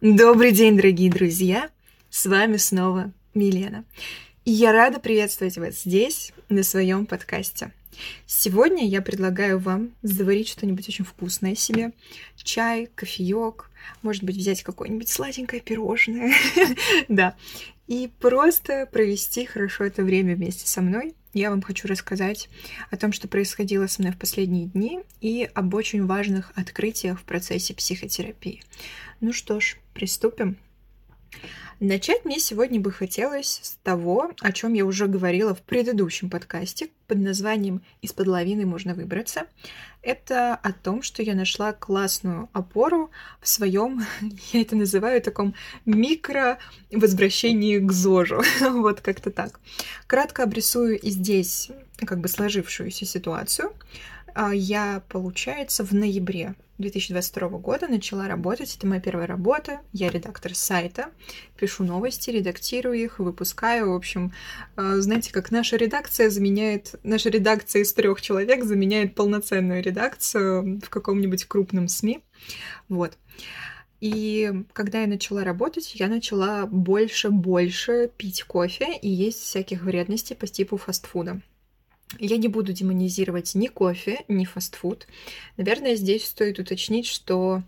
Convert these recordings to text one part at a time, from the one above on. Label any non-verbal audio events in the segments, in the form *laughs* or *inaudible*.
Добрый день, дорогие друзья! С вами снова Милена. И я рада приветствовать вас здесь, на своем подкасте. Сегодня я предлагаю вам заварить что-нибудь очень вкусное себе. Чай, кофеек, может быть, взять какое-нибудь сладенькое пирожное. *laughs* Да. И просто провести хорошо это время вместе со мной. Я вам хочу рассказать о том, что происходило со мной в последние дни и об очень важных открытиях в процессе психотерапии. Ну что ж, приступим. Начать мне сегодня бы хотелось с того, о чем я уже говорила в предыдущем подкасте под названием «Из-под лавины можно выбраться». Это о том, что я нашла классную опору в своем, *laughs* я это называю, таком микро-возвращении к ЗОЖу. *laughs* вот как-то так. Кратко обрисую и здесь как бы сложившуюся ситуацию. А, я, получается, в ноябре 2022 года начала работать. Это моя первая работа. Я редактор сайта, пишу новости, редактирую их, выпускаю. В общем, а, знаете, как наша редакция заменяет... Наша редакция из трех человек заменяет полноценную редакцию в каком-нибудь крупном СМИ. Вот. И когда я начала работать, я начала больше-больше пить кофе и есть всяких вредностей по типу фастфуда. Я не буду демонизировать ни кофе, ни фастфуд. Наверное, здесь стоит уточнить, что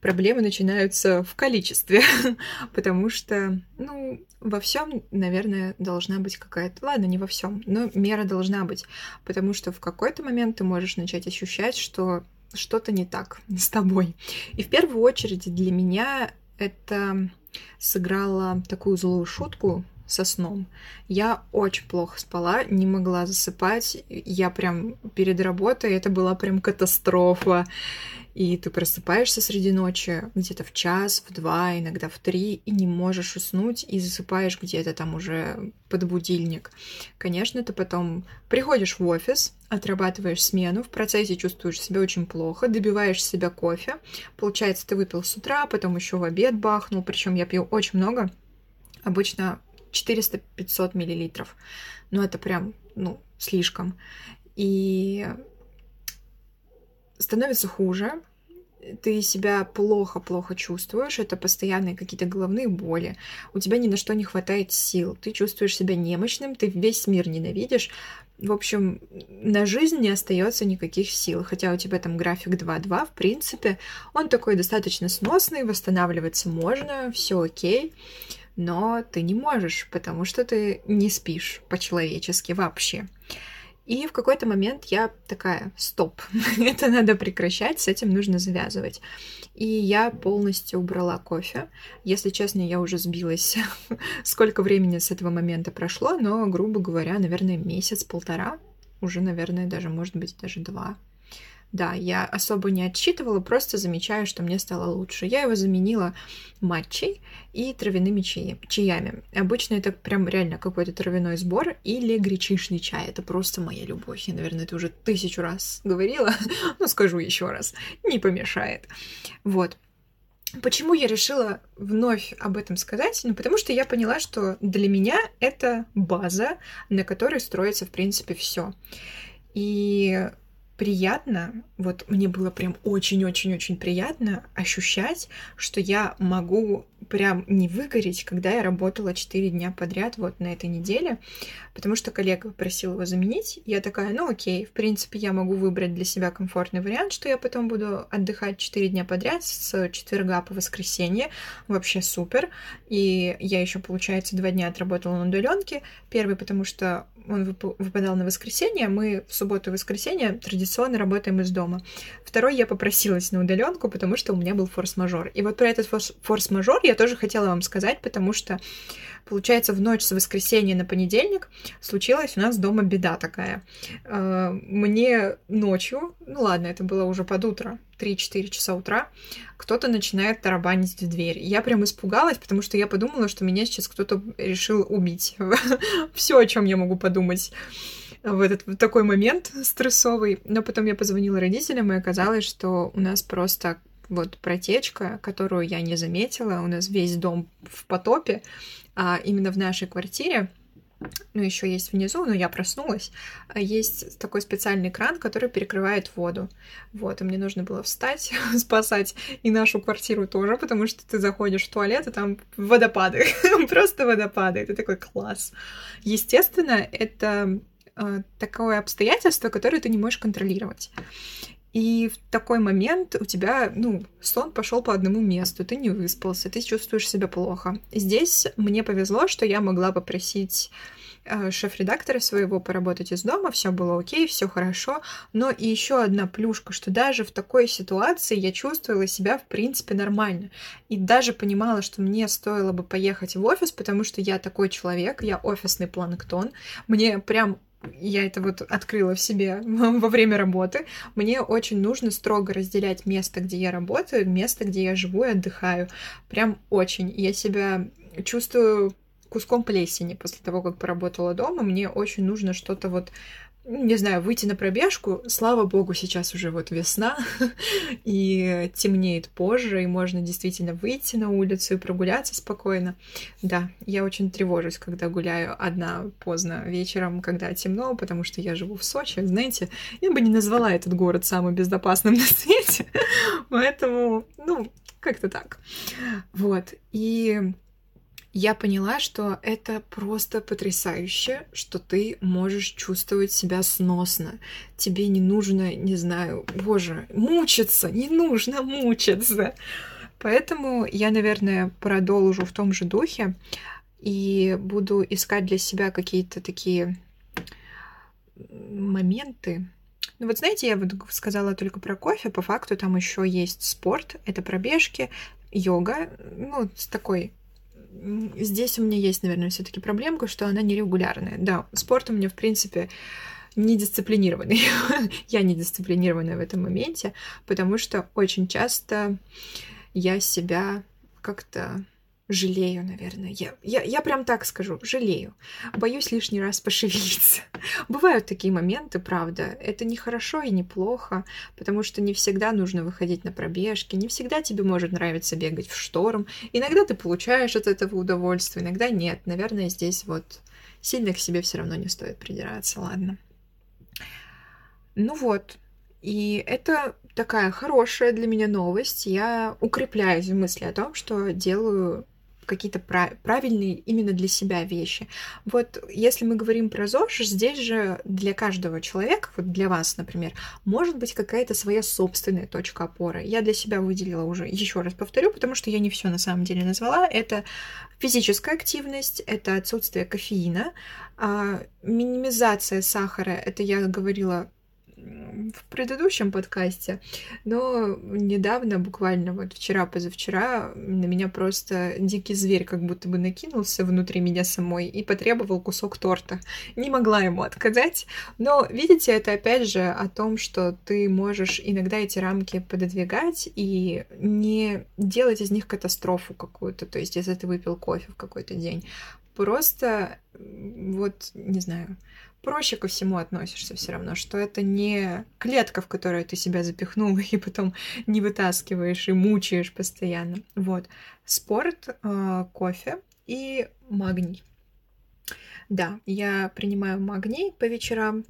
проблемы начинаются в количестве, *laughs* потому что, ну, во всем, наверное, должна быть какая-то... Ладно, не во всем, но мера должна быть, потому что в какой-то момент ты можешь начать ощущать, что что-то не так *laughs* с тобой. И в первую очередь для меня это сыграло такую злую шутку, со сном. Я очень плохо спала, не могла засыпать. Я прям перед работой, это была прям катастрофа. И ты просыпаешься среди ночи где-то в час, в два, иногда в три, и не можешь уснуть, и засыпаешь где-то там уже под будильник. Конечно, ты потом приходишь в офис, отрабатываешь смену, в процессе чувствуешь себя очень плохо, добиваешь себя кофе. Получается, ты выпил с утра, потом еще в обед бахнул, причем я пью очень много. Обычно 400-500 миллилитров. Но это прям, ну, слишком. И становится хуже, ты себя плохо-плохо чувствуешь, это постоянные какие-то головные боли, у тебя ни на что не хватает сил, ты чувствуешь себя немощным, ты весь мир ненавидишь. В общем, на жизнь не остается никаких сил, хотя у тебя там график 2-2, в принципе, он такой достаточно сносный, восстанавливаться можно, все окей но ты не можешь, потому что ты не спишь по-человечески вообще. И в какой-то момент я такая, стоп, *laughs* это надо прекращать, с этим нужно завязывать. И я полностью убрала кофе. Если честно, я уже сбилась, *laughs* сколько времени с этого момента прошло, но, грубо говоря, наверное, месяц-полтора, уже, наверное, даже, может быть, даже два. Да, я особо не отсчитывала, просто замечаю, что мне стало лучше. Я его заменила матчей и травяными чаи, чаями. Обычно это прям реально какой-то травяной сбор или гречишный чай. Это просто моя любовь. Я, наверное, это уже тысячу раз говорила, *laughs* но скажу еще раз. Не помешает. Вот. Почему я решила вновь об этом сказать? Ну, потому что я поняла, что для меня это база, на которой строится, в принципе, все. И приятно, вот мне было прям очень-очень-очень приятно ощущать, что я могу прям не выгореть, когда я работала 4 дня подряд вот на этой неделе, потому что коллега просил его заменить. Я такая, ну окей, в принципе, я могу выбрать для себя комфортный вариант, что я потом буду отдыхать 4 дня подряд с четверга по воскресенье. Вообще супер. И я еще, получается, два дня отработала на удаленке. Первый, потому что он выпадал на воскресенье, мы в субботу и воскресенье традиционно работаем из дома. Второй я попросилась на удаленку, потому что у меня был форс-мажор. И вот про этот форс-мажор я тоже хотела вам сказать, потому что, получается, в ночь с воскресенья на понедельник случилась у нас дома беда такая. Э, мне ночью, ну ладно, это было уже под утро, 3-4 часа утра, кто-то начинает тарабанить в дверь. Я прям испугалась, потому что я подумала, что меня сейчас кто-то решил убить. *laughs* Все, о чем я могу подумать в этот в такой момент стрессовый. Но потом я позвонила родителям, и оказалось, что у нас просто вот протечка, которую я не заметила. У нас весь дом в потопе, а именно в нашей квартире ну, еще есть внизу, но я проснулась, а есть такой специальный кран, который перекрывает воду. Вот, и мне нужно было встать, *laughs* спасать и нашу квартиру тоже, потому что ты заходишь в туалет, и там водопады, *laughs* просто водопады. Это такой класс. Естественно, это э, такое обстоятельство, которое ты не можешь контролировать. И в такой момент у тебя, ну, сон пошел по одному месту, ты не выспался, ты чувствуешь себя плохо. Здесь мне повезло, что я могла попросить э, шеф-редактора своего поработать из дома, все было окей, все хорошо. Но и еще одна плюшка, что даже в такой ситуации я чувствовала себя в принципе нормально. И даже понимала, что мне стоило бы поехать в офис, потому что я такой человек, я офисный планктон. Мне прям я это вот открыла в себе *laughs* во время работы, мне очень нужно строго разделять место, где я работаю, место, где я живу и отдыхаю. Прям очень. Я себя чувствую куском плесени после того, как поработала дома. Мне очень нужно что-то вот не знаю, выйти на пробежку. Слава богу, сейчас уже вот весна, *laughs* и темнеет позже, и можно действительно выйти на улицу и прогуляться спокойно. Да, я очень тревожусь, когда гуляю одна поздно вечером, когда темно, потому что я живу в Сочи. Знаете, я бы не назвала этот город самым безопасным *laughs* на свете, *laughs* поэтому, ну, как-то так. Вот, и я поняла, что это просто потрясающе, что ты можешь чувствовать себя сносно. Тебе не нужно, не знаю, боже, мучиться, не нужно мучиться. Поэтому я, наверное, продолжу в том же духе и буду искать для себя какие-то такие моменты. Ну вот знаете, я вот сказала только про кофе, по факту там еще есть спорт, это пробежки, йога, ну, с такой здесь у меня есть, наверное, все-таки проблемка, что она нерегулярная. Да, спорт у меня, в принципе, недисциплинированный. *laughs* я недисциплинированная в этом моменте, потому что очень часто я себя как-то Жалею, наверное. Я, я, я прям так скажу, жалею. Боюсь лишний раз пошевелиться. *laughs* Бывают такие моменты, правда. Это не хорошо и не плохо, потому что не всегда нужно выходить на пробежки, не всегда тебе может нравиться бегать в шторм. Иногда ты получаешь от этого удовольствие, иногда нет. Наверное, здесь вот сильно к себе все равно не стоит придираться, ладно. Ну вот, и это такая хорошая для меня новость. Я укрепляюсь в мысли о том, что делаю какие-то правильные именно для себя вещи. Вот если мы говорим про ЗОЖ, здесь же для каждого человека, вот для вас, например, может быть какая-то своя собственная точка опоры. Я для себя выделила уже, еще раз повторю, потому что я не все на самом деле назвала. Это физическая активность, это отсутствие кофеина, а, минимизация сахара, это я говорила в предыдущем подкасте, но недавно, буквально вот вчера-позавчера, на меня просто дикий зверь как будто бы накинулся внутри меня самой и потребовал кусок торта. Не могла ему отказать, но, видите, это опять же о том, что ты можешь иногда эти рамки пододвигать и не делать из них катастрофу какую-то, то есть если ты выпил кофе в какой-то день, просто вот, не знаю, проще ко всему относишься все равно, что это не клетка, в которую ты себя запихнул *laughs* и потом не вытаскиваешь и мучаешь постоянно. Вот. Спорт, э, кофе и магний. Да, я принимаю магний по вечерам.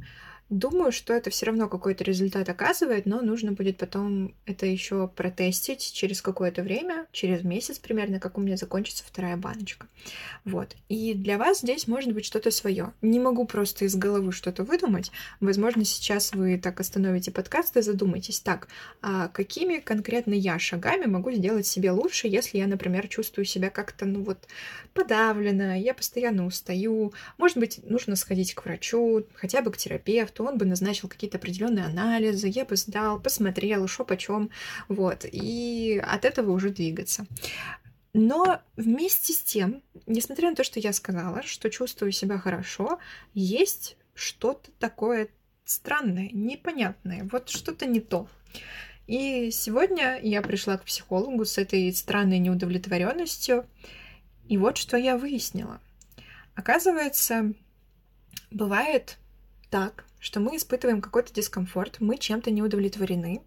Думаю, что это все равно какой-то результат оказывает, но нужно будет потом это еще протестить через какое-то время, через месяц примерно, как у меня закончится вторая баночка. Вот. И для вас здесь может быть что-то свое. Не могу просто из головы что-то выдумать. Возможно, сейчас вы так остановите подкаст и задумаетесь, так, а какими конкретно я шагами могу сделать себе лучше, если я, например, чувствую себя как-то, ну вот, подавлена, я постоянно устаю, может быть, нужно сходить к врачу, хотя бы к терапевту, то он бы назначил какие-то определенные анализы, я бы сдал, посмотрел, шо почем, вот, и от этого уже двигаться. Но вместе с тем, несмотря на то, что я сказала, что чувствую себя хорошо, есть что-то такое странное, непонятное, вот что-то не то. И сегодня я пришла к психологу с этой странной неудовлетворенностью, и вот что я выяснила. Оказывается, бывает так, что мы испытываем какой-то дискомфорт, мы чем-то не удовлетворены.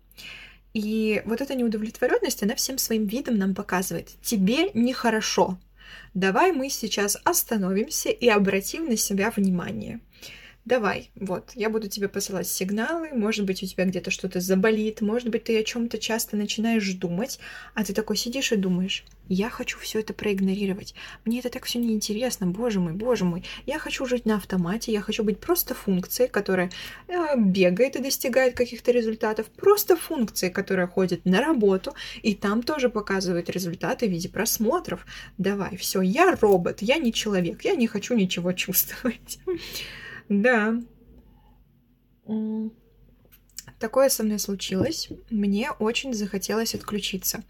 И вот эта неудовлетворенность, она всем своим видом нам показывает, тебе нехорошо. Давай мы сейчас остановимся и обратим на себя внимание давай, вот, я буду тебе посылать сигналы, может быть, у тебя где-то что-то заболит, может быть, ты о чем-то часто начинаешь думать, а ты такой сидишь и думаешь, я хочу все это проигнорировать, мне это так все неинтересно, боже мой, боже мой, я хочу жить на автомате, я хочу быть просто функцией, которая э, бегает и достигает каких-то результатов, просто функцией, которая ходит на работу, и там тоже показывает результаты в виде просмотров. Давай, все, я робот, я не человек, я не хочу ничего чувствовать. Да. Такое со мной случилось. Мне очень захотелось отключиться.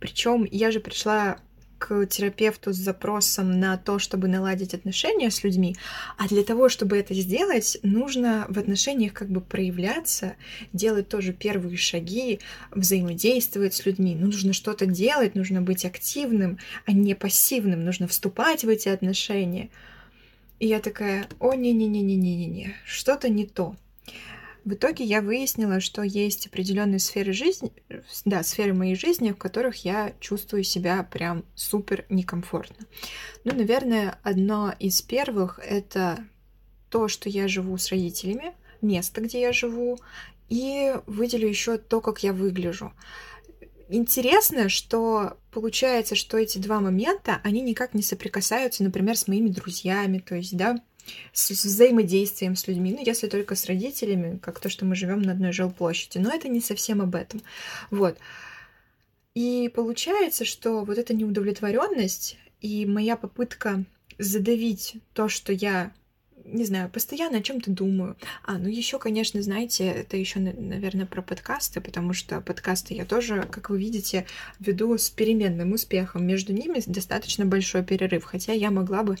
Причем я же пришла к терапевту с запросом на то, чтобы наладить отношения с людьми, а для того, чтобы это сделать, нужно в отношениях как бы проявляться, делать тоже первые шаги, взаимодействовать с людьми. Ну, нужно что-то делать, нужно быть активным, а не пассивным, нужно вступать в эти отношения. И я такая, о, не-не-не-не-не-не, что-то не то. В итоге я выяснила, что есть определенные сферы жизни, да, сферы моей жизни, в которых я чувствую себя прям супер некомфортно. Ну, наверное, одно из первых — это то, что я живу с родителями, место, где я живу, и выделю еще то, как я выгляжу интересно, что получается, что эти два момента, они никак не соприкасаются, например, с моими друзьями, то есть, да, с, взаимодействием с людьми, ну, если только с родителями, как то, что мы живем на одной жилплощади, но это не совсем об этом. Вот. И получается, что вот эта неудовлетворенность и моя попытка задавить то, что я не знаю, постоянно о чем-то думаю. А, ну еще, конечно, знаете, это еще, наверное, про подкасты, потому что подкасты я тоже, как вы видите, веду с переменным успехом. Между ними достаточно большой перерыв, хотя я могла бы,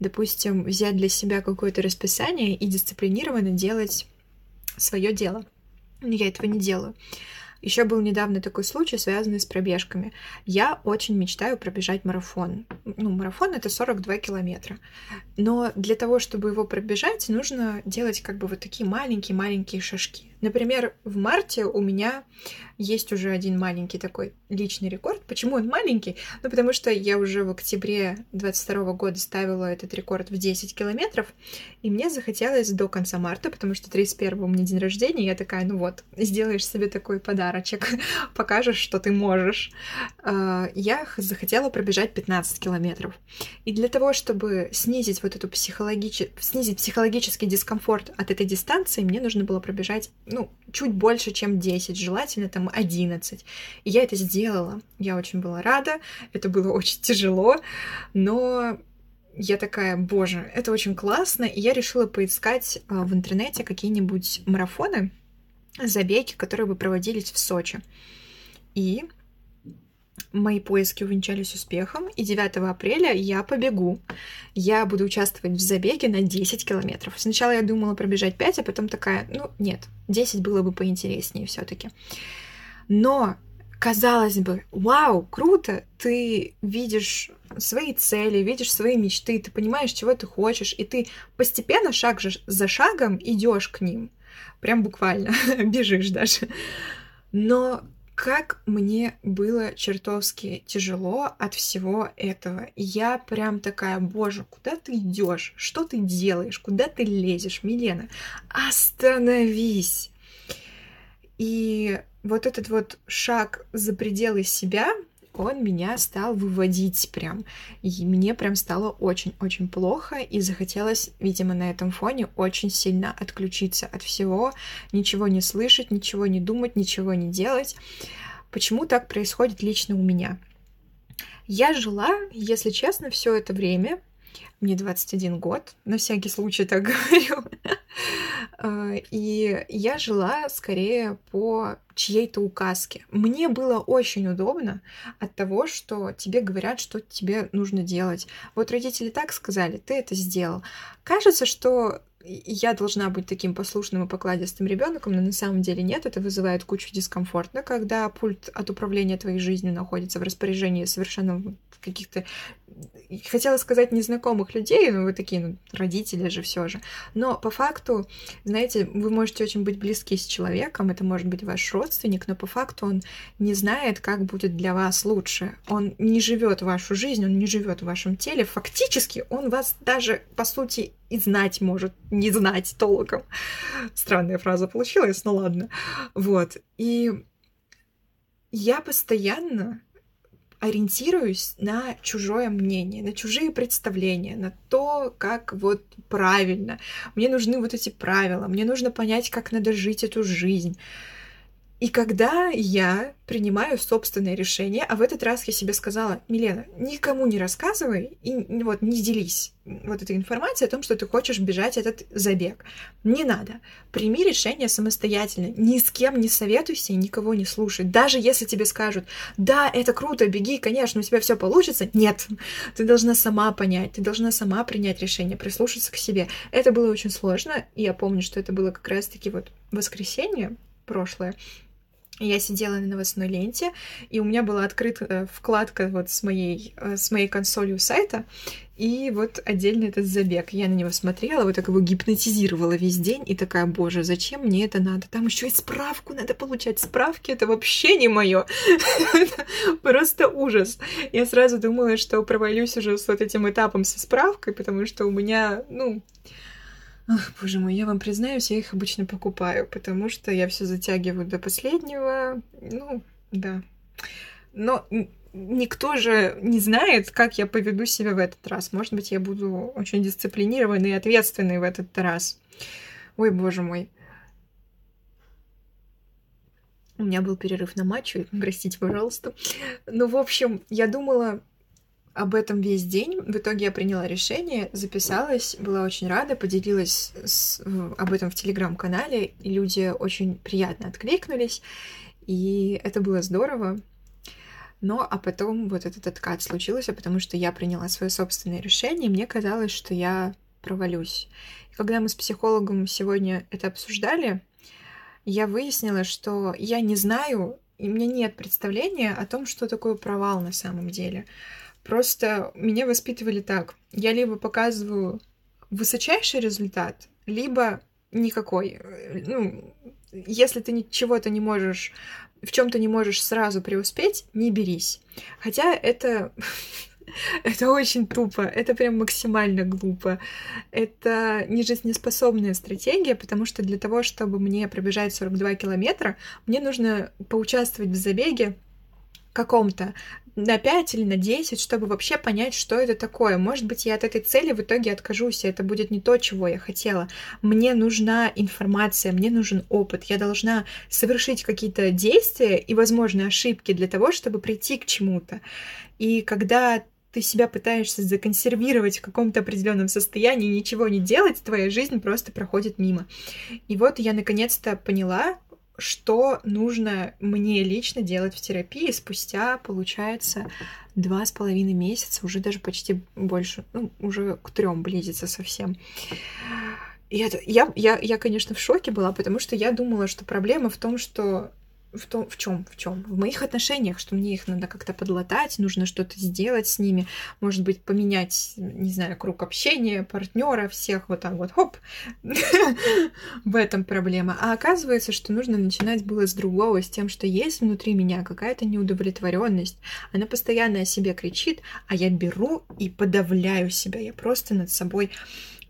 допустим, взять для себя какое-то расписание и дисциплинированно делать свое дело. Но я этого не делаю. Еще был недавно такой случай, связанный с пробежками. Я очень мечтаю пробежать марафон. Ну, марафон это 42 километра. Но для того, чтобы его пробежать, нужно делать как бы вот такие маленькие-маленькие шажки. Например, в марте у меня есть уже один маленький такой личный рекорд. Почему он маленький? Ну, потому что я уже в октябре 22 года ставила этот рекорд в 10 километров, и мне захотелось до конца марта, потому что 31 у меня день рождения, я такая, ну вот, сделаешь себе такой подарочек, *laughs* покажешь, что ты можешь. А, я захотела пробежать 15 километров. И для того, чтобы снизить вот эту психологический, снизить психологический дискомфорт от этой дистанции, мне нужно было пробежать ну, чуть больше, чем 10, желательно там 11. И я это сделала. Я очень была рада, это было *laughs* очень тяжело, но я такая, боже, это очень классно, и я решила поискать а, в интернете какие-нибудь марафоны, забеги, которые бы проводились в Сочи. И Мои поиски увенчались успехом, и 9 апреля я побегу. Я буду участвовать в забеге на 10 километров. Сначала я думала пробежать 5, а потом такая, ну нет, 10 было бы поинтереснее все таки Но казалось бы, вау, круто, ты видишь свои цели, видишь свои мечты, ты понимаешь, чего ты хочешь, и ты постепенно, шаг за шагом идешь к ним. Прям буквально, *laughs* бежишь даже. Но как мне было чертовски тяжело от всего этого. я прям такая, боже, куда ты идешь? Что ты делаешь? Куда ты лезешь, Милена? Остановись! И вот этот вот шаг за пределы себя, он меня стал выводить прям. И мне прям стало очень-очень плохо, и захотелось, видимо, на этом фоне очень сильно отключиться от всего, ничего не слышать, ничего не думать, ничего не делать. Почему так происходит лично у меня? Я жила, если честно, все это время мне 21 год, на всякий случай так *laughs* говорю. А, и я жила скорее по чьей-то указке. Мне было очень удобно от того, что тебе говорят, что тебе нужно делать. Вот родители так сказали, ты это сделал. Кажется, что я должна быть таким послушным и покладистым ребенком, но на самом деле нет, это вызывает кучу дискомфорта, когда пульт от управления твоей жизнью находится в распоряжении совершенно каких-то хотела сказать незнакомых людей, но вы такие, ну, родители же все же. Но по факту, знаете, вы можете очень быть близки с человеком, это может быть ваш родственник, но по факту он не знает, как будет для вас лучше. Он не живет вашу жизнь, он не живет в вашем теле. Фактически он вас даже, по сути, и знать может, не знать толком. Странная фраза получилась, но ладно. Вот. И я постоянно ориентируюсь на чужое мнение, на чужие представления, на то, как вот правильно. Мне нужны вот эти правила, мне нужно понять, как надо жить эту жизнь. И когда я принимаю собственное решение, а в этот раз я себе сказала, Милена, никому не рассказывай и вот не делись вот этой информацией о том, что ты хочешь бежать этот забег. Не надо. Прими решение самостоятельно. Ни с кем не советуйся и никого не слушай. Даже если тебе скажут, да, это круто, беги, конечно, у тебя все получится. Нет. Ты должна сама понять, ты должна сама принять решение, прислушаться к себе. Это было очень сложно. И я помню, что это было как раз-таки вот воскресенье прошлое. Я сидела на новостной ленте, и у меня была открыта э, вкладка вот с моей, э, с моей консолью сайта, и вот отдельно этот забег. Я на него смотрела, вот так его гипнотизировала весь день, и такая, боже, зачем мне это надо? Там еще и справку надо получать. Справки это вообще не мое. *laughs* Просто ужас. Я сразу думала, что провалюсь уже с вот этим этапом со справкой, потому что у меня, ну, Ах, боже мой, я вам признаюсь, я их обычно покупаю, потому что я все затягиваю до последнего. Ну, да. Но никто же не знает, как я поведу себя в этот раз. Может быть, я буду очень дисциплинированной и ответственной в этот раз. Ой, боже мой. У меня был перерыв на матч, простите, пожалуйста. Ну, в общем, я думала, об этом весь день. В итоге я приняла решение, записалась, была очень рада, поделилась с, об этом в телеграм-канале, люди очень приятно откликнулись, и это было здорово. Но а потом вот этот откат случился, потому что я приняла свое собственное решение, и мне казалось, что я провалюсь. И когда мы с психологом сегодня это обсуждали, я выяснила, что я не знаю, и у меня нет представления о том, что такое провал на самом деле. Просто меня воспитывали так. Я либо показываю высочайший результат, либо никакой. Ну, если ты чего-то не можешь, в чем-то не можешь сразу преуспеть, не берись. Хотя это *laughs* это очень тупо, это прям максимально глупо. Это не жизнеспособная стратегия, потому что для того, чтобы мне пробежать 42 километра, мне нужно поучаствовать в забеге каком-то на 5 или на 10, чтобы вообще понять, что это такое. Может быть, я от этой цели в итоге откажусь, и это будет не то, чего я хотела. Мне нужна информация, мне нужен опыт. Я должна совершить какие-то действия и, возможно, ошибки для того, чтобы прийти к чему-то. И когда ты себя пытаешься законсервировать в каком-то определенном состоянии, ничего не делать, твоя жизнь просто проходит мимо. И вот я наконец-то поняла, что нужно мне лично делать в терапии спустя, получается, два с половиной месяца, уже даже почти больше, ну, уже к трем близится совсем. И это, я, я, я, конечно, в шоке была, потому что я думала, что проблема в том, что в том, в чем, в чем, в моих отношениях, что мне их надо как-то подлатать, нужно что-то сделать с ними, может быть, поменять, не знаю, круг общения, партнера, всех вот так вот, хоп, *laughs* в этом проблема. А оказывается, что нужно начинать было с другого, с тем, что есть внутри меня какая-то неудовлетворенность, она постоянно о себе кричит, а я беру и подавляю себя, я просто над собой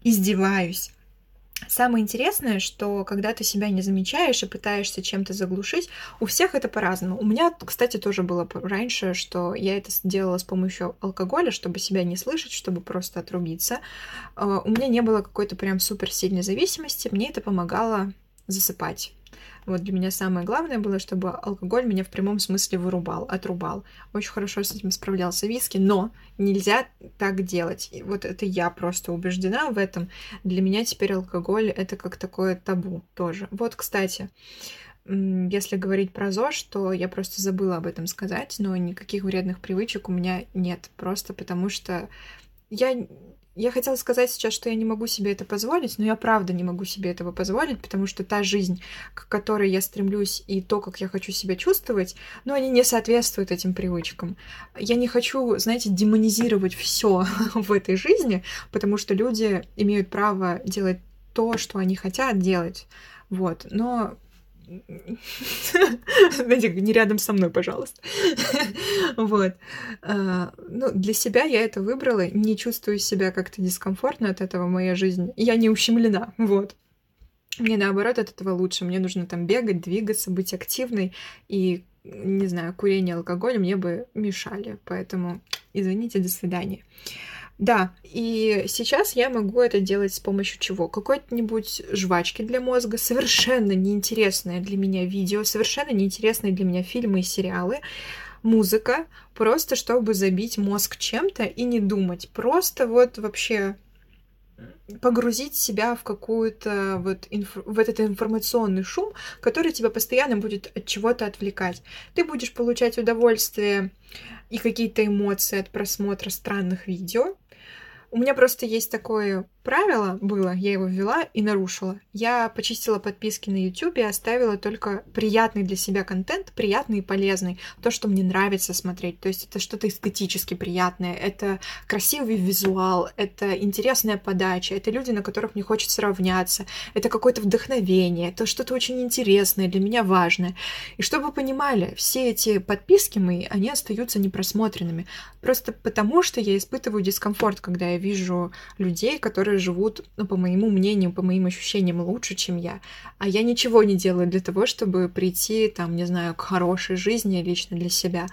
издеваюсь. Самое интересное, что когда ты себя не замечаешь и пытаешься чем-то заглушить, у всех это по-разному. У меня, кстати, тоже было раньше, что я это делала с помощью алкоголя, чтобы себя не слышать, чтобы просто отрубиться. А, у меня не было какой-то прям суперсильной зависимости, мне это помогало засыпать. Вот для меня самое главное было, чтобы алкоголь меня в прямом смысле вырубал, отрубал. Очень хорошо с этим справлялся виски, но нельзя так делать. И вот это я просто убеждена в этом. Для меня теперь алкоголь это как такое табу тоже. Вот, кстати, если говорить про ЗОЖ, то я просто забыла об этом сказать, но никаких вредных привычек у меня нет. Просто потому что я я хотела сказать сейчас, что я не могу себе это позволить, но я правда не могу себе этого позволить, потому что та жизнь, к которой я стремлюсь, и то, как я хочу себя чувствовать, ну, они не соответствуют этим привычкам. Я не хочу, знаете, демонизировать все *laughs* в этой жизни, потому что люди имеют право делать то, что они хотят делать. Вот. Но *laughs* не рядом со мной, пожалуйста. *laughs* вот. А, ну, для себя я это выбрала, не чувствую себя как-то дискомфортно от этого, моя жизнь. Я не ущемлена, вот. Мне наоборот от этого лучше. Мне нужно там бегать, двигаться, быть активной. И, не знаю, курение, алкоголь мне бы мешали. Поэтому, извините, до свидания. Да, и сейчас я могу это делать с помощью чего? Какой-нибудь жвачки для мозга, совершенно неинтересное для меня видео, совершенно неинтересные для меня фильмы и сериалы, музыка, просто чтобы забить мозг чем-то и не думать. Просто вот вообще погрузить себя в какую-то вот инф... в этот информационный шум, который тебя постоянно будет от чего-то отвлекать. Ты будешь получать удовольствие и какие-то эмоции от просмотра странных видео, у меня просто есть такое правило было, я его ввела и нарушила. Я почистила подписки на YouTube и оставила только приятный для себя контент, приятный и полезный, то, что мне нравится смотреть. То есть это что-то эстетически приятное, это красивый визуал, это интересная подача, это люди, на которых мне хочется равняться, это какое-то вдохновение, это что-то очень интересное, для меня важное. И чтобы вы понимали, все эти подписки мои, они остаются непросмотренными. Просто потому, что я испытываю дискомфорт, когда я вижу людей, которые живут, ну, по моему мнению, по моим ощущениям, лучше, чем я. А я ничего не делаю для того, чтобы прийти, там, не знаю, к хорошей жизни лично для себя.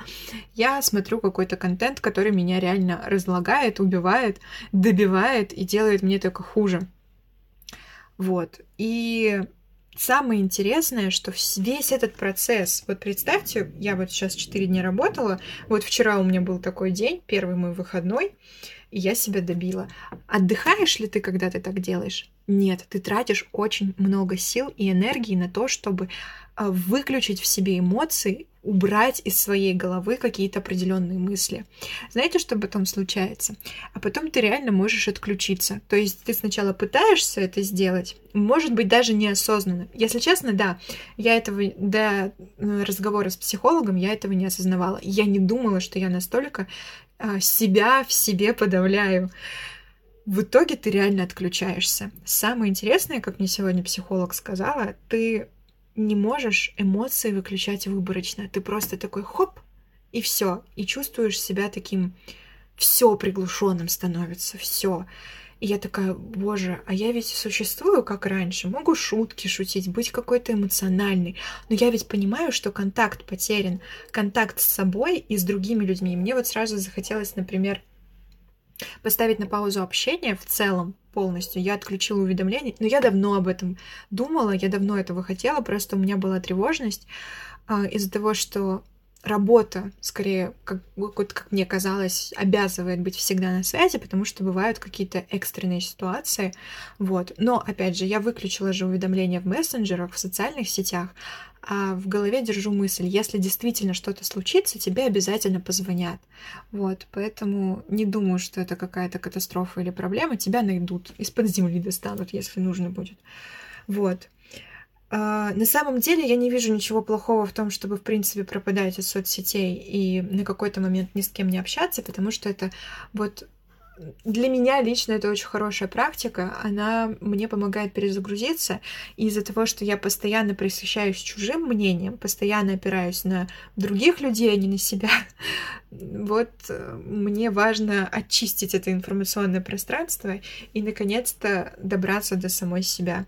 Я смотрю какой-то контент, который меня реально разлагает, убивает, добивает и делает мне только хуже. Вот. И самое интересное, что весь этот процесс, вот представьте, я вот сейчас 4 дня работала, вот вчера у меня был такой день, первый мой выходной, и я себя добила. Отдыхаешь ли ты, когда ты так делаешь? Нет, ты тратишь очень много сил и энергии на то, чтобы выключить в себе эмоции, убрать из своей головы какие-то определенные мысли. Знаете, что потом случается? А потом ты реально можешь отключиться. То есть ты сначала пытаешься это сделать, может быть, даже неосознанно. Если честно, да, я этого до э, разговора с психологом я этого не осознавала. Я не думала, что я настолько а, себя в себе подавляю. В итоге ты реально отключаешься. Самое интересное, как мне сегодня психолог сказала, ты не можешь эмоции выключать выборочно. Ты просто такой хоп, и все. И чувствуешь себя таким все приглушенным становится, все. И я такая, боже, а я ведь существую как раньше, могу шутки шутить, быть какой-то эмоциональной, но я ведь понимаю, что контакт потерян, контакт с собой и с другими людьми. И мне вот сразу захотелось, например, поставить на паузу общение в целом полностью. Я отключила уведомления, но я давно об этом думала, я давно этого хотела, просто у меня была тревожность а, из-за того, что работа, скорее, как, как мне казалось, обязывает быть всегда на связи, потому что бывают какие-то экстренные ситуации. Вот. Но, опять же, я выключила же уведомления в мессенджерах, в социальных сетях, а в голове держу мысль, если действительно что-то случится, тебе обязательно позвонят. Вот, поэтому не думаю, что это какая-то катастрофа или проблема, тебя найдут, из-под земли достанут, если нужно будет. Вот. А, на самом деле я не вижу ничего плохого в том, чтобы, в принципе, пропадать из соцсетей и на какой-то момент ни с кем не общаться, потому что это вот для меня лично это очень хорошая практика. Она мне помогает перезагрузиться. Из-за того, что я постоянно присыщаюсь чужим мнением, постоянно опираюсь на других людей, а не на себя, *laughs* вот э, мне важно очистить это информационное пространство и, наконец-то, добраться до самой себя.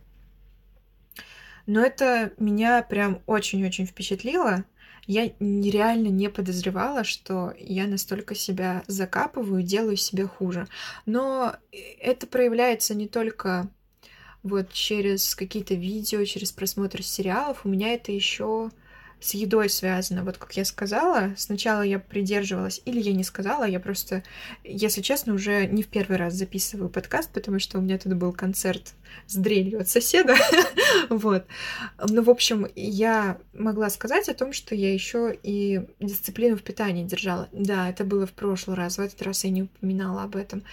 Но это меня прям очень-очень впечатлило. Я нереально не подозревала, что я настолько себя закапываю, делаю себе хуже. Но это проявляется не только вот через какие-то видео, через просмотр сериалов. У меня это еще с едой связано. Вот как я сказала, сначала я придерживалась, или я не сказала, я просто, если честно, уже не в первый раз записываю подкаст, потому что у меня тут был концерт с дрелью от соседа. *laughs* вот. Ну, в общем, я могла сказать о том, что я еще и дисциплину в питании держала. Да, это было в прошлый раз, в этот раз я не упоминала об этом.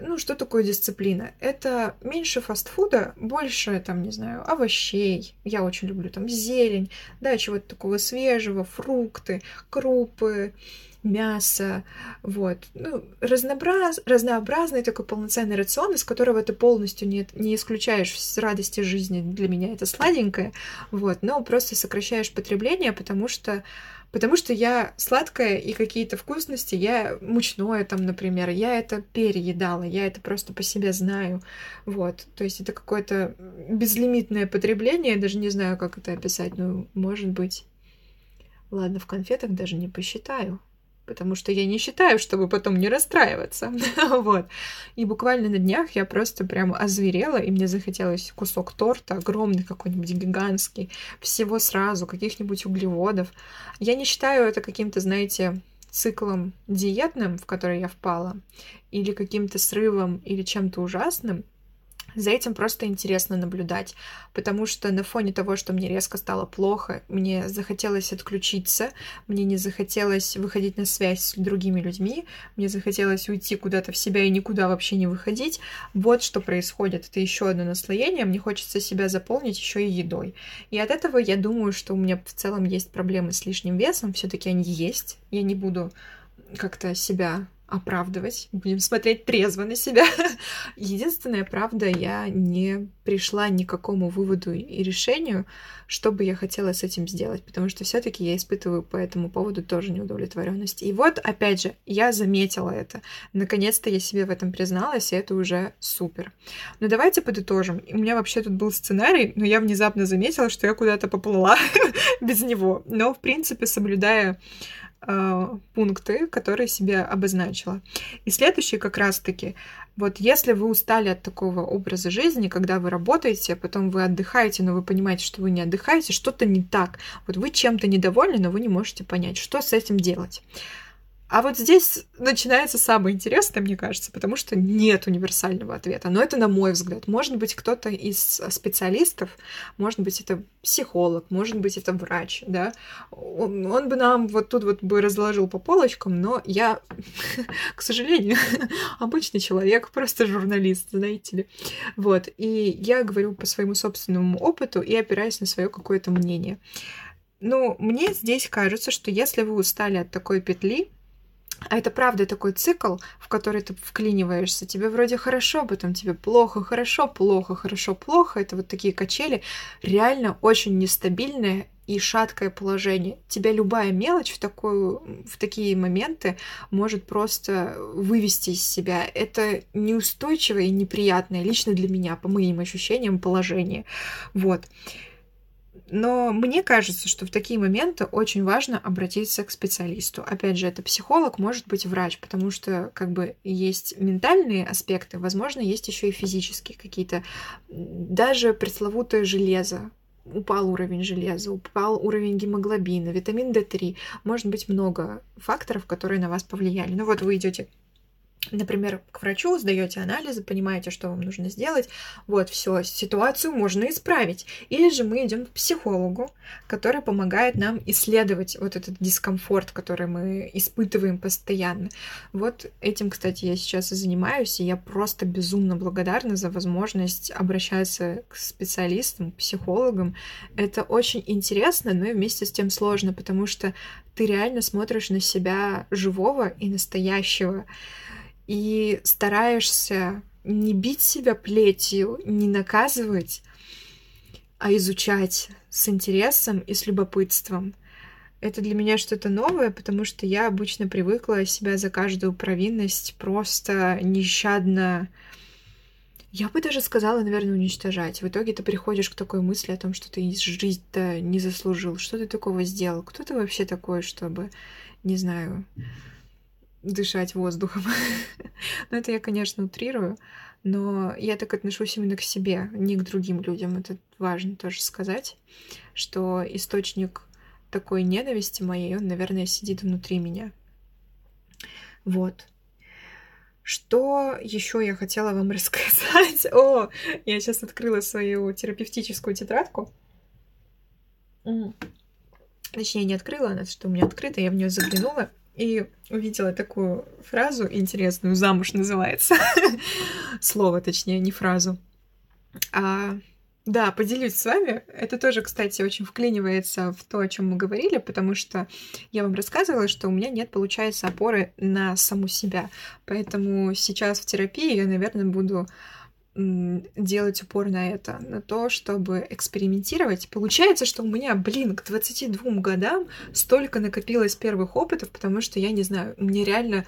Ну, что такое дисциплина? Это меньше фастфуда, больше, там, не знаю, овощей. Я очень люблю там зелень, да, чего-то такого свежего, фрукты, крупы, мясо, вот. Ну, разнообраз... разнообразный такой полноценный рацион, из которого ты полностью не, не исключаешь радости жизни. Для меня это сладенькое, вот, но просто сокращаешь потребление, потому что Потому что я сладкая и какие-то вкусности, я мучное там, например, я это переедала, я это просто по себе знаю. Вот. То есть это какое-то безлимитное потребление, я даже не знаю, как это описать, но может быть. Ладно, в конфетах даже не посчитаю потому что я не считаю, чтобы потом не расстраиваться. *laughs* вот. И буквально на днях я просто прям озверела, и мне захотелось кусок торта, огромный какой-нибудь, гигантский, всего сразу, каких-нибудь углеводов. Я не считаю это каким-то, знаете, циклом диетным, в который я впала, или каким-то срывом, или чем-то ужасным, за этим просто интересно наблюдать, потому что на фоне того, что мне резко стало плохо, мне захотелось отключиться, мне не захотелось выходить на связь с другими людьми, мне захотелось уйти куда-то в себя и никуда вообще не выходить. Вот что происходит. Это еще одно наслоение. Мне хочется себя заполнить еще и едой. И от этого я думаю, что у меня в целом есть проблемы с лишним весом. Все-таки они есть. Я не буду как-то себя оправдывать, будем смотреть трезво на себя. *laughs* Единственная правда, я не пришла ни к какому выводу и решению, что бы я хотела с этим сделать, потому что все-таки я испытываю по этому поводу тоже неудовлетворенность. И вот, опять же, я заметила это. Наконец-то я себе в этом призналась, и это уже супер. Но давайте подытожим. У меня вообще тут был сценарий, но я внезапно заметила, что я куда-то поплыла *laughs* без него. Но, в принципе, соблюдая пункты, которые себе обозначила. И следующий как раз-таки, вот если вы устали от такого образа жизни, когда вы работаете, а потом вы отдыхаете, но вы понимаете, что вы не отдыхаете, что-то не так. Вот вы чем-то недовольны, но вы не можете понять, что с этим делать. А вот здесь начинается самое интересное, мне кажется, потому что нет универсального ответа. Но это на мой взгляд. Может быть, кто-то из специалистов, может быть, это психолог, может быть, это врач, да, он, он бы нам вот тут вот бы разложил по полочкам, но я, *laughs* к сожалению, *laughs* обычный человек, просто журналист, знаете ли. Вот, и я говорю по своему собственному опыту и опираясь на свое какое-то мнение. Ну, мне здесь кажется, что если вы устали от такой петли, а это правда такой цикл, в который ты вклиниваешься. Тебе вроде хорошо, потом тебе плохо, хорошо, плохо, хорошо, плохо. Это вот такие качели. Реально очень нестабильное и шаткое положение. Тебя любая мелочь в, такую, в такие моменты может просто вывести из себя. Это неустойчивое и неприятное лично для меня, по моим ощущениям, положение. Вот. Но мне кажется, что в такие моменты очень важно обратиться к специалисту. Опять же, это психолог, может быть врач, потому что как бы есть ментальные аспекты, возможно, есть еще и физические какие-то, даже пресловутое железо, упал уровень железа, упал уровень гемоглобина, витамин D3. Может быть много факторов, которые на вас повлияли. Ну вот вы идете Например, к врачу сдаете анализы, понимаете, что вам нужно сделать. Вот, все, ситуацию можно исправить. Или же мы идем к психологу, который помогает нам исследовать вот этот дискомфорт, который мы испытываем постоянно. Вот этим, кстати, я сейчас и занимаюсь, и я просто безумно благодарна за возможность обращаться к специалистам, к психологам. Это очень интересно, но и вместе с тем сложно, потому что ты реально смотришь на себя живого и настоящего и стараешься не бить себя плетью, не наказывать, а изучать с интересом и с любопытством. Это для меня что-то новое, потому что я обычно привыкла себя за каждую провинность просто нещадно я бы даже сказала, наверное, уничтожать. В итоге ты приходишь к такой мысли о том, что ты жизнь-то не заслужил. Что ты такого сделал? Кто ты вообще такой, чтобы, не знаю, дышать воздухом. *laughs* но это я, конечно, утрирую, но я так отношусь именно к себе, не к другим людям. Это важно тоже сказать, что источник такой ненависти моей, он, наверное, сидит внутри меня. Вот. Что еще я хотела вам *laughs* рассказать? О, я сейчас открыла свою терапевтическую тетрадку. Точнее, не открыла, она что у меня открыта, я в нее заглянула и увидела такую фразу интересную, замуж называется. *laughs* Слово, точнее, не фразу. А, да, поделюсь с вами. Это тоже, кстати, очень вклинивается в то, о чем мы говорили, потому что я вам рассказывала, что у меня нет, получается, опоры на саму себя. Поэтому сейчас в терапии я, наверное, буду делать упор на это, на то, чтобы экспериментировать. Получается, что у меня, блин, к 22 годам столько накопилось первых опытов, потому что, я не знаю, мне реально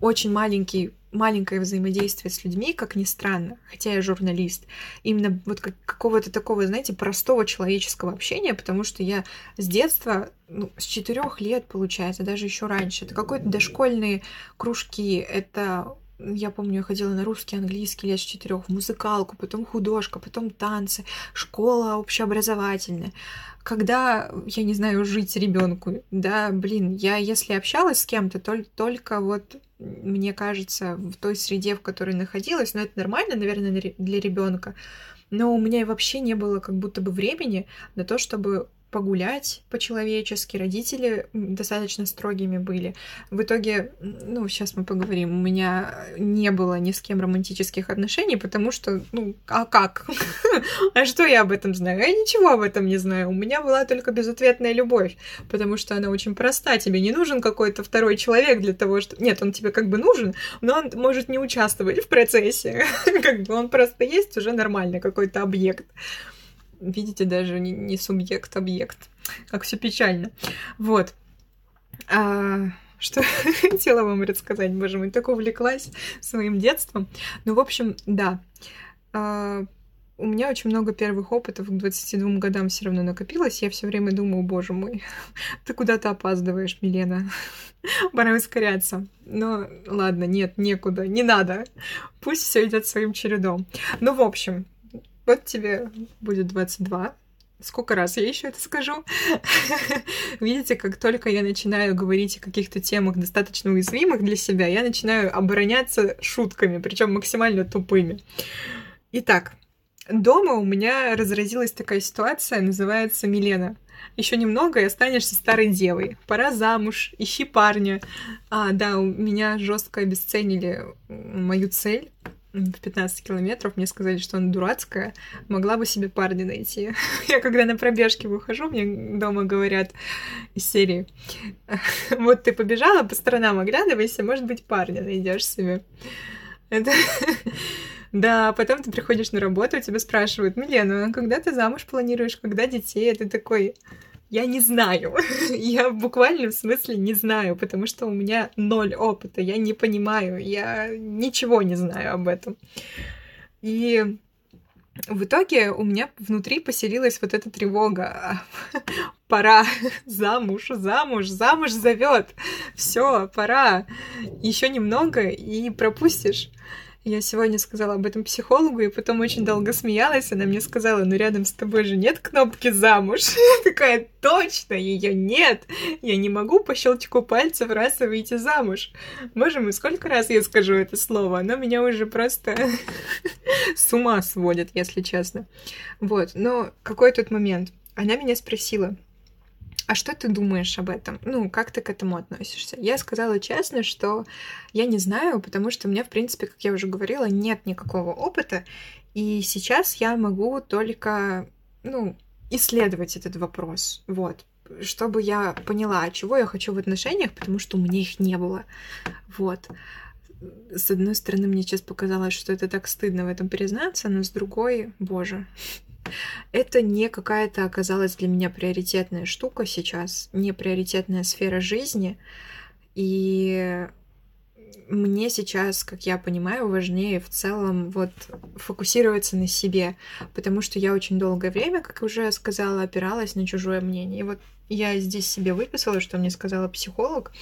очень маленький маленькое взаимодействие с людьми, как ни странно, хотя я журналист, именно вот как, какого-то такого, знаете, простого человеческого общения, потому что я с детства, ну, с четырех лет, получается, даже еще раньше, это какой-то дошкольные кружки, это я помню, я ходила на русский, английский лет с четырех, в музыкалку, потом художка, потом танцы, школа общеобразовательная. Когда, я не знаю, жить ребенку, да, блин, я если общалась с кем-то, то, только вот, мне кажется, в той среде, в которой находилась, но это нормально, наверное, для ребенка, но у меня вообще не было как будто бы времени на то, чтобы погулять по-человечески. Родители достаточно строгими были. В итоге, ну, сейчас мы поговорим, у меня не было ни с кем романтических отношений, потому что, ну, а как? *laughs* А что я об этом знаю? Я ничего об этом не знаю. У меня была только безответная любовь, потому что она очень проста. Тебе не нужен какой-то второй человек для того, что... Нет, он тебе как бы нужен, но он может не участвовать в процессе. *laughs* Как бы он просто есть уже нормально, какой-то объект видите, даже не, не субъект, объект. Как все печально. Вот. А, что *laughs* хотела вам рассказать, боже мой, так увлеклась своим детством. Ну, в общем, да. А, у меня очень много первых опытов к 22 годам все равно накопилось. Я все время думаю, боже мой, *laughs* ты куда-то опаздываешь, Милена. *laughs* Пора ускоряться. Но ладно, нет, некуда, не надо. Пусть все идет своим чередом. Ну, в общем, вот тебе будет 22. Сколько раз я еще это скажу? *laughs* Видите, как только я начинаю говорить о каких-то темах достаточно уязвимых для себя, я начинаю обороняться шутками, причем максимально тупыми. Итак, дома у меня разразилась такая ситуация, называется Милена. Еще немного и останешься старой девой. Пора замуж, ищи парня. А, да, у меня жестко обесценили мою цель в 15 километров, мне сказали, что она дурацкая, могла бы себе парня найти. *laughs* Я когда на пробежке выхожу, мне дома говорят из серии, *laughs* вот ты побежала, по сторонам оглядывайся, может быть, парня найдешь себе. Это... *laughs* Да, потом ты приходишь на работу, тебя спрашивают, Милена, а когда ты замуж планируешь, когда детей? Это такой, я не знаю. *laughs* я в буквальном смысле не знаю, потому что у меня ноль опыта. Я не понимаю, я ничего не знаю об этом. И в итоге у меня внутри поселилась вот эта тревога. *laughs* Пора *laughs* замуж, замуж, замуж зовет. Все, пора. Еще немного и пропустишь. Я сегодня сказала об этом психологу, и потом очень долго смеялась. Она мне сказала, ну рядом с тобой же нет кнопки замуж. *laughs* Я такая, точно, ее нет. Я не могу по щелчку пальцев раз и выйти замуж. Боже мой, сколько раз я скажу это слово? Оно меня уже просто *laughs* с ума сводит, если честно. Вот, но какой тут момент? Она меня спросила, а что ты думаешь об этом? Ну, как ты к этому относишься? Я сказала честно, что я не знаю, потому что у меня, в принципе, как я уже говорила, нет никакого опыта, и сейчас я могу только, ну, исследовать этот вопрос, вот, чтобы я поняла, чего я хочу в отношениях, потому что у меня их не было, вот. С одной стороны, мне сейчас показалось, что это так стыдно в этом признаться, но с другой, боже, это не какая-то оказалась для меня приоритетная штука сейчас, не приоритетная сфера жизни. И мне сейчас, как я понимаю, важнее в целом вот фокусироваться на себе, потому что я очень долгое время, как уже сказала, опиралась на чужое мнение. И вот я здесь себе выписала, что мне сказала психолог,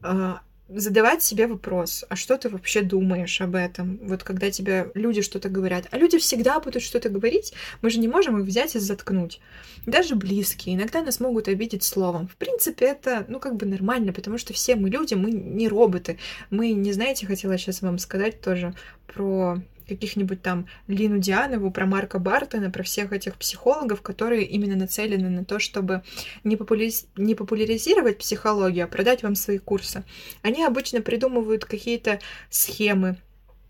а, задавать себе вопрос, а что ты вообще думаешь об этом? Вот когда тебе люди что-то говорят. А люди всегда будут что-то говорить, мы же не можем их взять и заткнуть. Даже близкие иногда нас могут обидеть словом. В принципе, это, ну, как бы нормально, потому что все мы люди, мы не роботы. Мы, не знаете, хотела сейчас вам сказать тоже про каких-нибудь там Лину Дианову, про Марка Бартона, про всех этих психологов, которые именно нацелены на то, чтобы не, популяриз... не популяризировать психологию, а продать вам свои курсы. Они обычно придумывают какие-то схемы,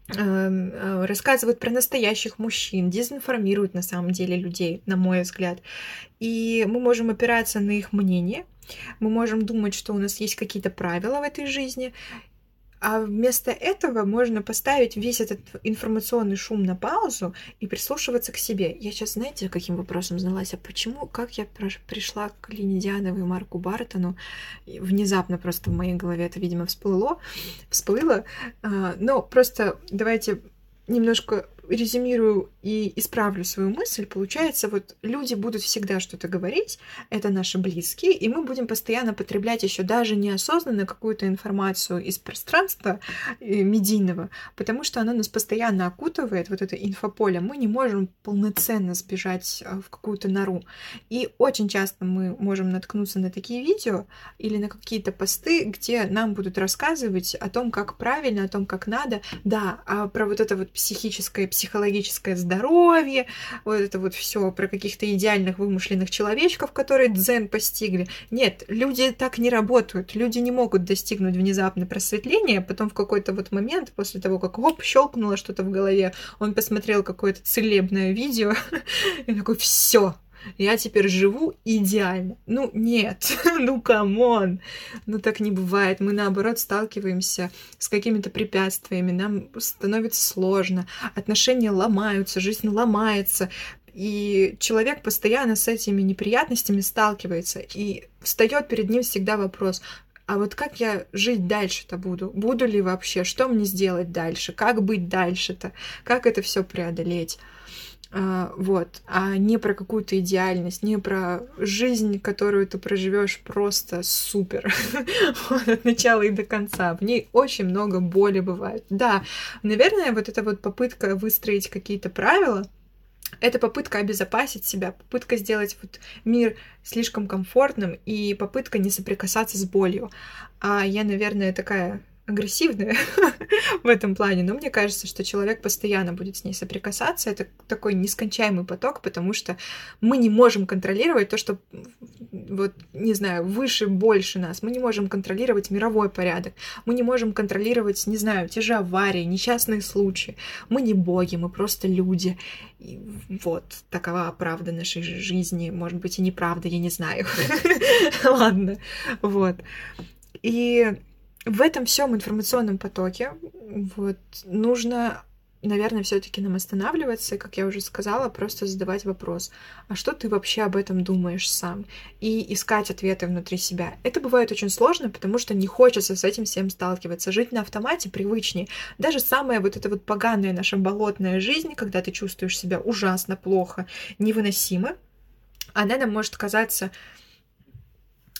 эм, э, рассказывают про настоящих мужчин, дезинформируют на самом деле людей, на мой взгляд. И мы можем опираться на их мнение, мы можем думать, что у нас есть какие-то правила в этой жизни, а вместо этого можно поставить весь этот информационный шум на паузу и прислушиваться к себе. Я сейчас, знаете, каким вопросом задалась? А почему, как я пришла к Лине Диановой и Марку Бартону? Внезапно просто в моей голове это, видимо, всплыло. Всплыло. А, но просто давайте немножко резюмирую и исправлю свою мысль, получается, вот люди будут всегда что-то говорить, это наши близкие, и мы будем постоянно потреблять еще даже неосознанно какую-то информацию из пространства э, медийного, потому что она нас постоянно окутывает, вот это инфополе, мы не можем полноценно сбежать э, в какую-то нору. И очень часто мы можем наткнуться на такие видео или на какие-то посты, где нам будут рассказывать о том, как правильно, о том, как надо, да, а про вот это вот психическое психологическое здоровье, вот это вот все про каких-то идеальных вымышленных человечков, которые дзен постигли. Нет, люди так не работают. Люди не могут достигнуть внезапно просветления, потом в какой-то вот момент, после того, как оп, щелкнуло что-то в голове, он посмотрел какое-то целебное видео *laughs* и такой, все, я теперь живу идеально. Ну, нет, *laughs* ну, come on, ну, так не бывает. Мы, наоборот, сталкиваемся с какими-то препятствиями, нам становится сложно, отношения ломаются, жизнь ломается, и человек постоянно с этими неприятностями сталкивается, и встает перед ним всегда вопрос, а вот как я жить дальше-то буду? Буду ли вообще? Что мне сделать дальше? Как быть дальше-то? Как это все преодолеть? А, вот, а не про какую-то идеальность, не про жизнь, которую ты проживешь просто супер *laughs* от начала и до конца. В ней очень много боли бывает. Да, наверное, вот эта вот попытка выстроить какие-то правила, это попытка обезопасить себя, попытка сделать вот мир слишком комфортным и попытка не соприкасаться с болью. А я, наверное, такая агрессивная *laughs* в этом плане, но мне кажется, что человек постоянно будет с ней соприкасаться. Это такой нескончаемый поток, потому что мы не можем контролировать то, что вот, не знаю, выше, больше нас. Мы не можем контролировать мировой порядок. Мы не можем контролировать, не знаю, те же аварии, несчастные случаи. Мы не боги, мы просто люди. И вот, такова правда нашей жизни. Может быть, и неправда, я не знаю. *laughs* Ладно, вот. И в этом всем информационном потоке вот, нужно, наверное, все-таки нам останавливаться, как я уже сказала, просто задавать вопрос, а что ты вообще об этом думаешь сам? И искать ответы внутри себя. Это бывает очень сложно, потому что не хочется с этим всем сталкиваться. Жить на автомате привычнее. Даже самая вот эта вот поганая наша болотная жизнь, когда ты чувствуешь себя ужасно плохо, невыносимо, она нам может казаться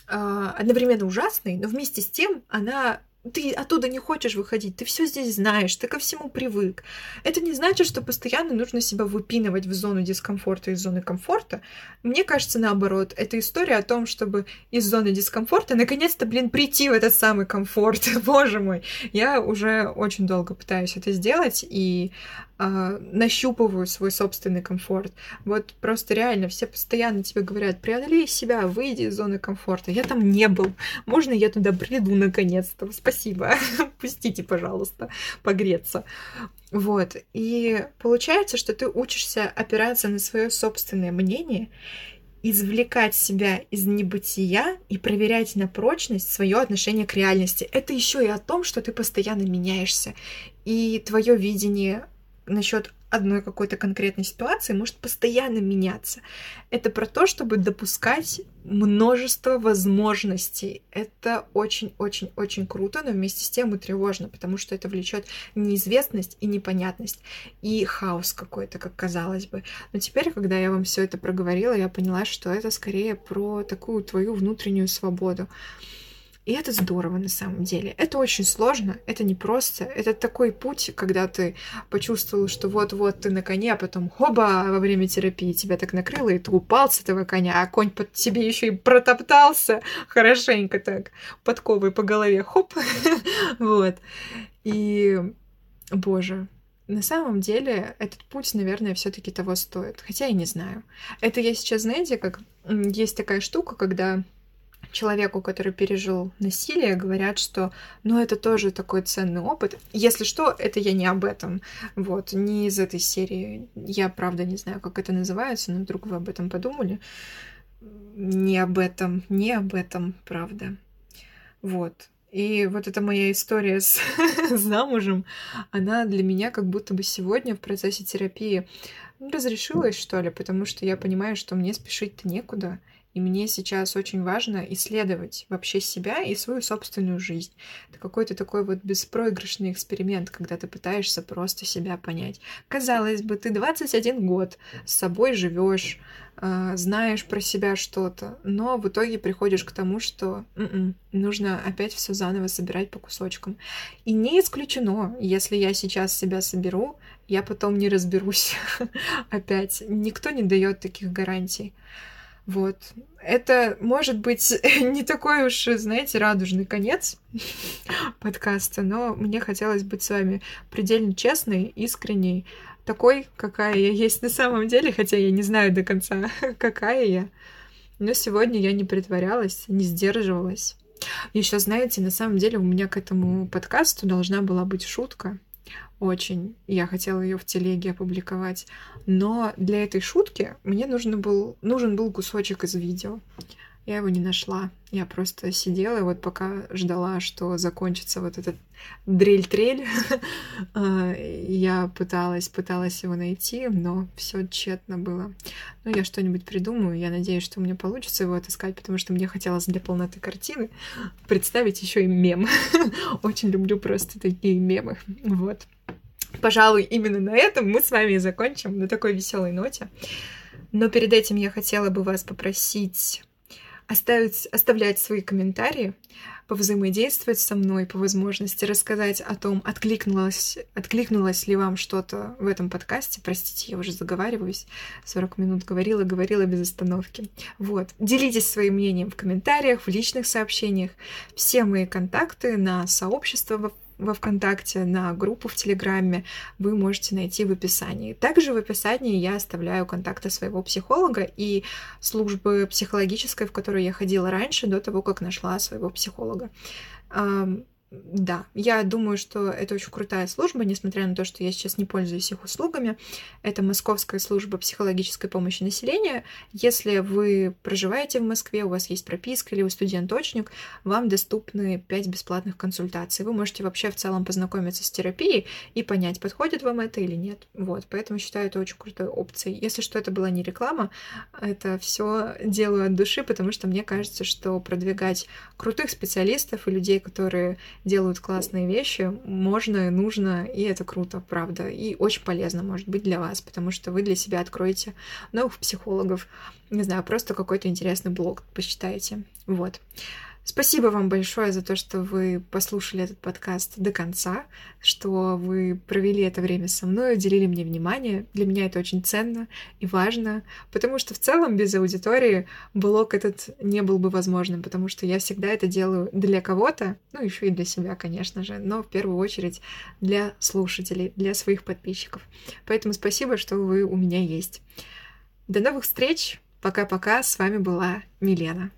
одновременно ужасной, но вместе с тем она ты оттуда не хочешь выходить, ты все здесь знаешь, ты ко всему привык. Это не значит, что постоянно нужно себя выпинывать в зону дискомфорта из зоны комфорта. Мне кажется, наоборот, это история о том, чтобы из зоны дискомфорта наконец-то, блин, прийти в этот самый комфорт. *laughs* Боже мой, я уже очень долго пытаюсь это сделать, и э, нащупываю свой собственный комфорт. Вот просто реально все постоянно тебе говорят, преодолей себя, выйди из зоны комфорта. Я там не был. Можно я туда приду наконец-то? Спасибо. *laughs* Пустите, пожалуйста, погреться. Вот. И получается, что ты учишься опираться на свое собственное мнение извлекать себя из небытия и проверять на прочность свое отношение к реальности. Это еще и о том, что ты постоянно меняешься. И твое видение насчет одной какой-то конкретной ситуации может постоянно меняться. Это про то, чтобы допускать множество возможностей. Это очень-очень-очень круто, но вместе с тем и тревожно, потому что это влечет неизвестность и непонятность, и хаос какой-то, как казалось бы. Но теперь, когда я вам все это проговорила, я поняла, что это скорее про такую твою внутреннюю свободу. И это здорово на самом деле. Это очень сложно, это не просто. Это такой путь, когда ты почувствовал, что вот-вот ты на коне, а потом хоба, во время терапии тебя так накрыло, и ты упал с этого коня, а конь под тебе еще и протоптался хорошенько так, подковой по голове, хоп. *laughs* вот. И, боже, на самом деле этот путь, наверное, все-таки того стоит. Хотя я не знаю. Это я сейчас, знаете, как есть такая штука, когда человеку, который пережил насилие, говорят, что, ну, это тоже такой ценный опыт. Если что, это я не об этом, вот, не из этой серии. Я, правда, не знаю, как это называется, но вдруг вы об этом подумали. Не об этом, не об этом, правда. Вот. И вот эта моя история с *laughs* замужем, она для меня как будто бы сегодня в процессе терапии разрешилась, что ли, потому что я понимаю, что мне спешить-то некуда. И мне сейчас очень важно исследовать вообще себя и свою собственную жизнь. Это какой-то такой вот беспроигрышный эксперимент, когда ты пытаешься просто себя понять. Казалось бы, ты 21 год с собой живешь, а, знаешь про себя что-то, но в итоге приходишь к тому, что м-м, нужно опять все заново собирать по кусочкам. И не исключено, если я сейчас себя соберу, я потом не разберусь *laughs* опять. Никто не дает таких гарантий. Вот. Это может быть *laughs* не такой уж, знаете, радужный конец *laughs* подкаста, но мне хотелось быть с вами предельно честной, искренней, такой, какая я есть на самом деле, хотя я не знаю до конца, *laughs* какая я. Но сегодня я не притворялась, не сдерживалась. Еще, знаете, на самом деле у меня к этому подкасту должна была быть шутка очень. Я хотела ее в телеге опубликовать. Но для этой шутки мне нужен был, нужен был кусочек из видео. Я его не нашла. Я просто сидела, и вот пока ждала, что закончится вот этот дрель-трель, *laughs* а, я пыталась, пыталась его найти, но все тщетно было. Ну, я что-нибудь придумаю. Я надеюсь, что у меня получится его отыскать, потому что мне хотелось для полноты картины представить еще и мем. *laughs* Очень люблю просто такие мемы. Вот. Пожалуй, именно на этом мы с вами и закончим, на такой веселой ноте. Но перед этим я хотела бы вас попросить оставить, оставлять свои комментарии, повзаимодействовать со мной по возможности, рассказать о том, откликнулось, откликнулось ли вам что-то в этом подкасте. Простите, я уже заговариваюсь. 40 минут говорила, говорила без остановки. Вот. Делитесь своим мнением в комментариях, в личных сообщениях. Все мои контакты на сообщество во ВКонтакте, на группу в Телеграме вы можете найти в описании. Также в описании я оставляю контакты своего психолога и службы психологической, в которую я ходила раньше, до того, как нашла своего психолога. Да, я думаю, что это очень крутая служба, несмотря на то, что я сейчас не пользуюсь их услугами. Это Московская служба психологической помощи населения. Если вы проживаете в Москве, у вас есть прописка или вы студент-очник, вам доступны 5 бесплатных консультаций. Вы можете вообще в целом познакомиться с терапией и понять, подходит вам это или нет. Вот, поэтому считаю это очень крутой опцией. Если что, это была не реклама, это все делаю от души, потому что мне кажется, что продвигать крутых специалистов и людей, которые делают классные вещи, можно, нужно, и это круто, правда, и очень полезно, может быть, для вас, потому что вы для себя откроете новых психологов, не знаю, просто какой-то интересный блог почитаете. Вот. Спасибо вам большое за то, что вы послушали этот подкаст до конца, что вы провели это время со мной, уделили мне внимание. Для меня это очень ценно и важно, потому что в целом без аудитории блог этот не был бы возможным, потому что я всегда это делаю для кого-то, ну еще и для себя, конечно же, но в первую очередь для слушателей, для своих подписчиков. Поэтому спасибо, что вы у меня есть. До новых встреч! Пока-пока, с вами была Милена.